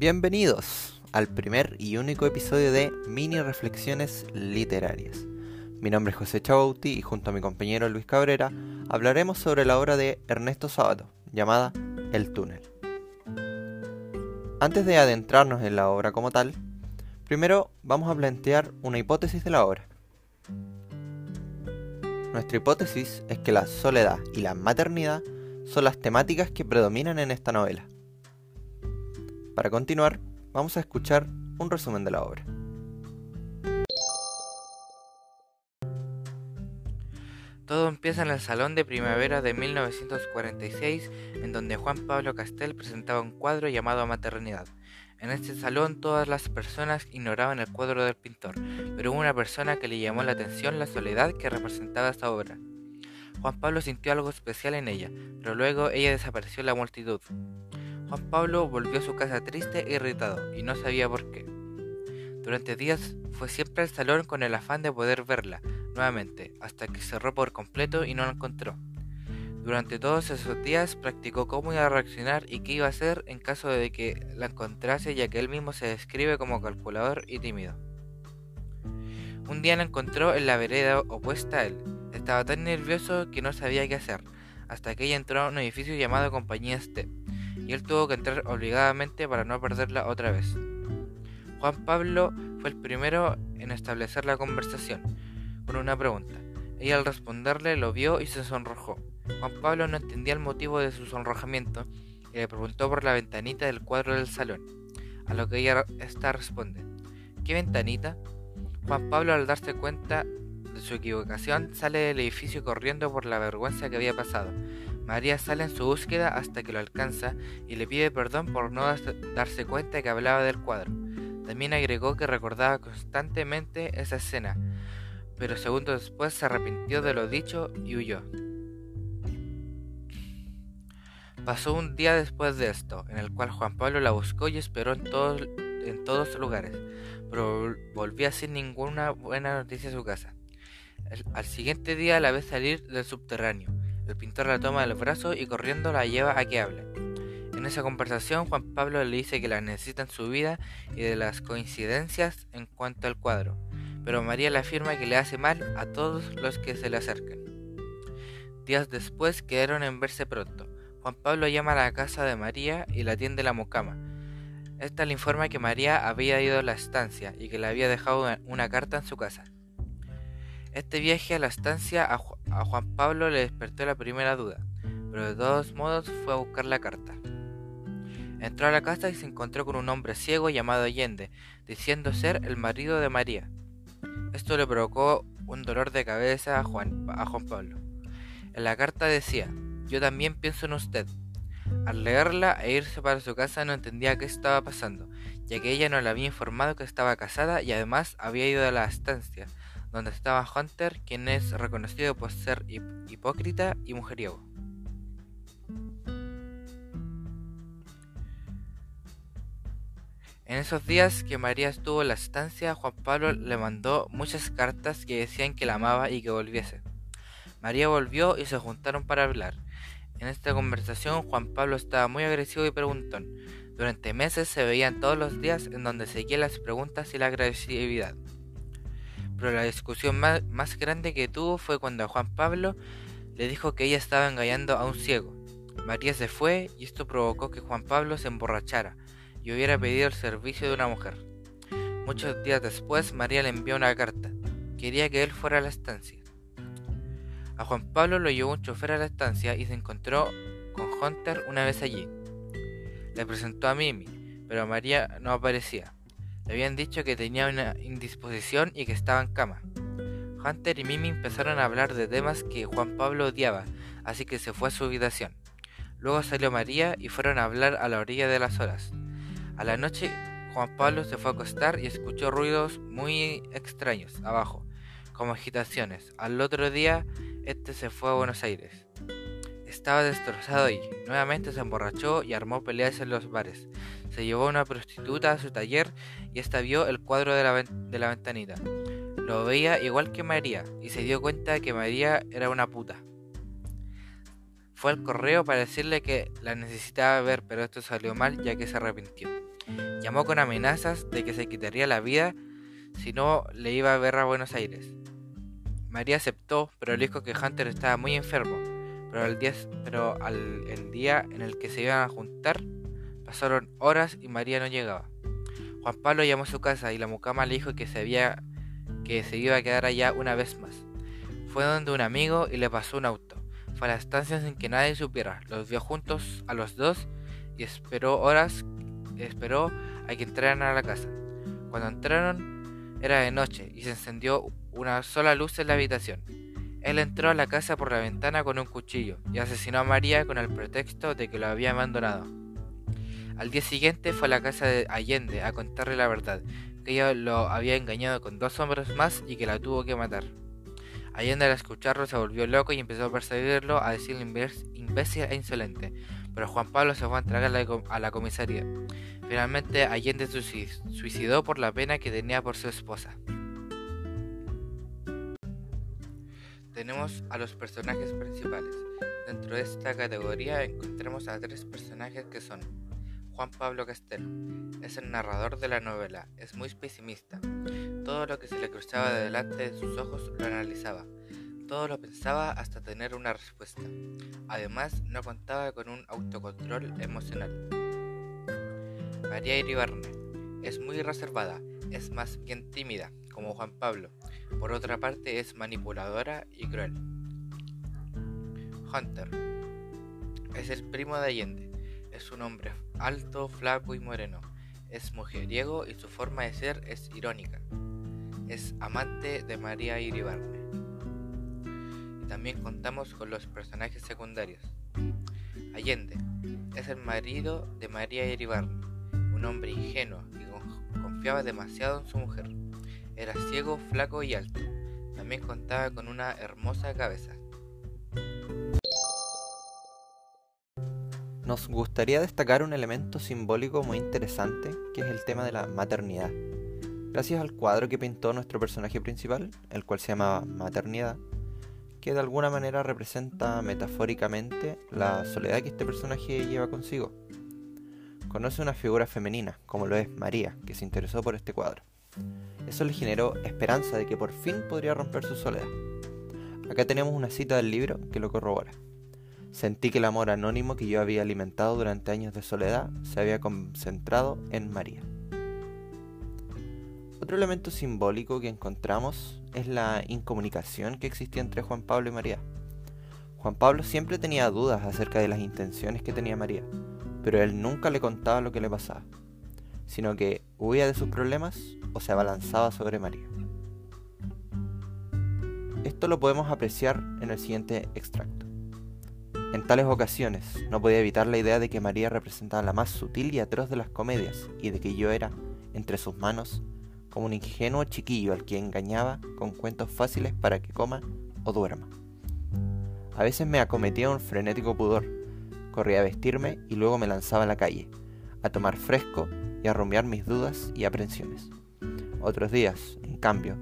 Bienvenidos al primer y único episodio de Mini Reflexiones Literarias. Mi nombre es José Chabauti y junto a mi compañero Luis Cabrera hablaremos sobre la obra de Ernesto Sabato, llamada El túnel. Antes de adentrarnos en la obra como tal, primero vamos a plantear una hipótesis de la obra. Nuestra hipótesis es que la soledad y la maternidad son las temáticas que predominan en esta novela. Para continuar, vamos a escuchar un resumen de la obra. Todo empieza en el Salón de Primavera de 1946, en donde Juan Pablo Castel presentaba un cuadro llamado Maternidad. En este salón todas las personas ignoraban el cuadro del pintor, pero hubo una persona que le llamó la atención la soledad que representaba esta obra. Juan Pablo sintió algo especial en ella, pero luego ella desapareció en la multitud. Juan Pablo volvió a su casa triste e irritado, y no sabía por qué. Durante días fue siempre al salón con el afán de poder verla, nuevamente, hasta que cerró por completo y no la encontró. Durante todos esos días practicó cómo iba a reaccionar y qué iba a hacer en caso de que la encontrase ya que él mismo se describe como calculador y tímido. Un día la encontró en la vereda opuesta a él. Estaba tan nervioso que no sabía qué hacer, hasta que ella entró a un edificio llamado Compañía Step, y él tuvo que entrar obligadamente para no perderla otra vez. Juan Pablo fue el primero en establecer la conversación, con una pregunta. Ella al responderle lo vio y se sonrojó. Juan Pablo no entendía el motivo de su sonrojamiento y le preguntó por la ventanita del cuadro del salón, a lo que ella esta responde, ¿qué ventanita? Juan Pablo al darse cuenta de su equivocación sale del edificio corriendo por la vergüenza que había pasado. María sale en su búsqueda hasta que lo alcanza y le pide perdón por no darse cuenta que hablaba del cuadro. También agregó que recordaba constantemente esa escena, pero segundos después se arrepintió de lo dicho y huyó. Pasó un día después de esto, en el cual Juan Pablo la buscó y esperó en todos, lugares, pero volvía sin ninguna buena noticia a su casa. al siguiente día la ve salir del subterráneo. El pintor la toma del brazo y corriendo la lleva a que hable. En esa conversación Juan Pablo le dice que la necesita en su vida y de las coincidencias en cuanto al cuadro, pero María le afirma que le hace mal a todos los que se le acercan. Días después quedaron en verse pronto. Juan Pablo llama a la casa de María y la atiende la mocama. Esta le informa que María había ido a la estancia y que le había dejado una, carta en su casa. Este viaje a la estancia a, Juan Pablo le despertó la primera duda, pero de todos modos fue a buscar la carta. Entró a la casa y se encontró con un hombre ciego llamado Allende, diciendo ser el marido de María. Esto le provocó un dolor de cabeza a Juan, a Juan Pablo. En la carta decía, yo también pienso en usted. Al leerla e irse para su casa no entendía qué estaba pasando, ya que ella no le había informado que estaba casada y además había ido a la estancia, donde estaba Hunter, quien es reconocido por ser hipócrita y mujeriego. En esos días que María estuvo en la estancia, Juan Pablo le mandó muchas cartas que decían que la amaba y que volviese. María volvió y se juntaron para hablar. En esta conversación Juan Pablo estaba muy agresivo y preguntón. Durante meses se veían todos los días en donde seguían las preguntas y la agresividad. Pero la discusión más, grande que tuvo fue cuando Juan Pablo le dijo que ella estaba engañando a un ciego. María se fue y esto provocó que Juan Pablo se emborrachara y hubiera pedido el servicio de una mujer. Muchos días después María le envió una carta. Quería que él fuera a la estancia. A Juan Pablo lo llevó un chofer a la estancia y se encontró con Hunter una vez allí. Le presentó a Mimi, pero María no aparecía. Habían dicho que tenía una indisposición y que estaba en cama. Hunter y Mimi empezaron a hablar de temas que Juan Pablo odiaba, así que se fue a su habitación. Luego salió María y fueron a hablar a la orilla de las horas. A la noche Juan Pablo se fue a acostar y escuchó ruidos muy extraños abajo, como agitaciones. Al otro día este se fue a Buenos Aires. Estaba destrozado y nuevamente se emborrachó y armó peleas en los bares. Se llevó a una prostituta a su taller y esta vio el cuadro de la, ventanita. Lo veía igual que María y se dio cuenta de que María era una puta. Fue al correo para decirle que la necesitaba ver, pero esto salió mal ya que se arrepintió. Llamó con amenazas de que se quitaría la vida si no le iba a ver a Buenos Aires. María aceptó, pero le dijo que Hunter estaba muy enfermo. Pero, al día, pero al, el día en el que se iban a juntar, pasaron horas y María no llegaba. Juan Pablo llamó a su casa y la mucama le dijo que se, había, que se iba a quedar allá una vez más. Fue donde un amigo y le pasó un auto. Fue a la estancia sin que nadie supiera. Los vio juntos a los dos y esperó horas, esperó a que entraran a la casa. Cuando entraron era de noche y se encendió una sola luz en la habitación. Él entró a la casa por la ventana con un cuchillo y asesinó a María con el pretexto de que lo había abandonado. Al día siguiente fue a la casa de Allende a contarle la verdad, que ella lo había engañado con dos hombres más y que la tuvo que matar. Allende al escucharlo se volvió loco y empezó a perseguirlo, a decirle imbécil e insolente, pero Juan Pablo se fue a entregar a la comisaría. Finalmente Allende se suicidó por la pena que tenía por su esposa. Tenemos a los personajes principales. Dentro de esta categoría encontramos a tres personajes que son Juan Pablo Castel. Es el narrador de la novela, es muy pesimista. Todo lo que se le cruzaba de delante de sus ojos lo analizaba. Todo lo pensaba hasta tener una respuesta. Además, no contaba con un autocontrol emocional. María Iribarne es muy reservada, es más bien tímida, como Juan Pablo. Por otra parte, es manipuladora y cruel. Hunter es el primo de Allende es un hombre alto, flaco y moreno. Es mujeriego y su forma de ser es irónica. Es amante de María Iribarne. Y también contamos con los personajes secundarios. Allende es el marido de María Iribarne, un hombre ingenuo y confiaba demasiado en su mujer. Era ciego, flaco y alto. También contaba con una hermosa cabeza. Nos gustaría destacar un elemento simbólico muy interesante, que es el tema de la maternidad. Gracias al cuadro que pintó nuestro personaje principal, el cual se llama Maternidad, que de alguna manera representa metafóricamente la soledad que este personaje lleva consigo. Conoce una figura femenina, como lo es María, que se interesó por este cuadro. Eso le generó esperanza de que por fin podría romper su soledad. Acá tenemos una cita del libro que lo corrobora. Sentí que el amor anónimo que yo había alimentado durante años de soledad se había concentrado en María. Otro elemento simbólico que encontramos es la incomunicación que existía entre Juan Pablo y María. Juan Pablo siempre tenía dudas acerca de las intenciones que tenía María, pero él nunca le contaba lo que le pasaba, sino que huía de sus problemas o se abalanzaba sobre María. Esto lo podemos apreciar en el siguiente extracto. En tales ocasiones no podía evitar la idea de que María representaba la más sutil y atroz de las comedias y de que yo era, entre sus manos, como un ingenuo chiquillo al que engañaba con cuentos fáciles para que coma o duerma. A veces me acometía un frenético pudor, corría a vestirme y luego me lanzaba a la calle, a tomar fresco y a rumiar mis dudas y aprensiones. Otros días, en cambio,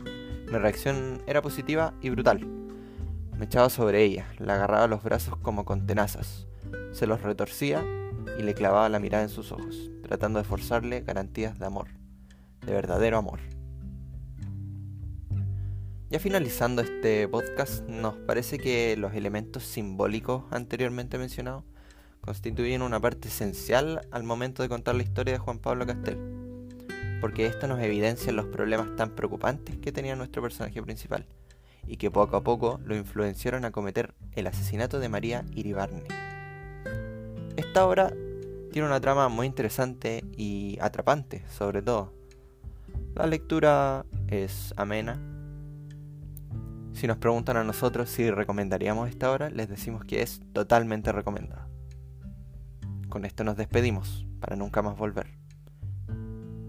mi reacción era positiva y brutal me echaba sobre ella, la agarraba los brazos como con tenazas, se los retorcía y le clavaba la mirada en sus ojos, tratando de forzarle garantías de amor, de verdadero amor. Ya finalizando este podcast, nos parece que los elementos simbólicos anteriormente mencionados constituyen una parte esencial al momento de contar la historia de Juan Pablo Castel, porque esto nos evidencia los problemas tan preocupantes que tenía nuestro personaje principal y que poco a poco lo influenciaron a cometer el asesinato de María Iribarne. Esta obra tiene una trama muy interesante y atrapante, sobre todo. La lectura es amena. Si nos preguntan a nosotros si recomendaríamos esta obra, les decimos que es totalmente recomendada. Con esto nos despedimos, para nunca más volver.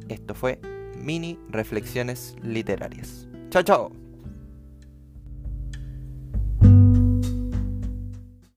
Esto fue Mini Reflexiones Literarias. ¡Chao, chao!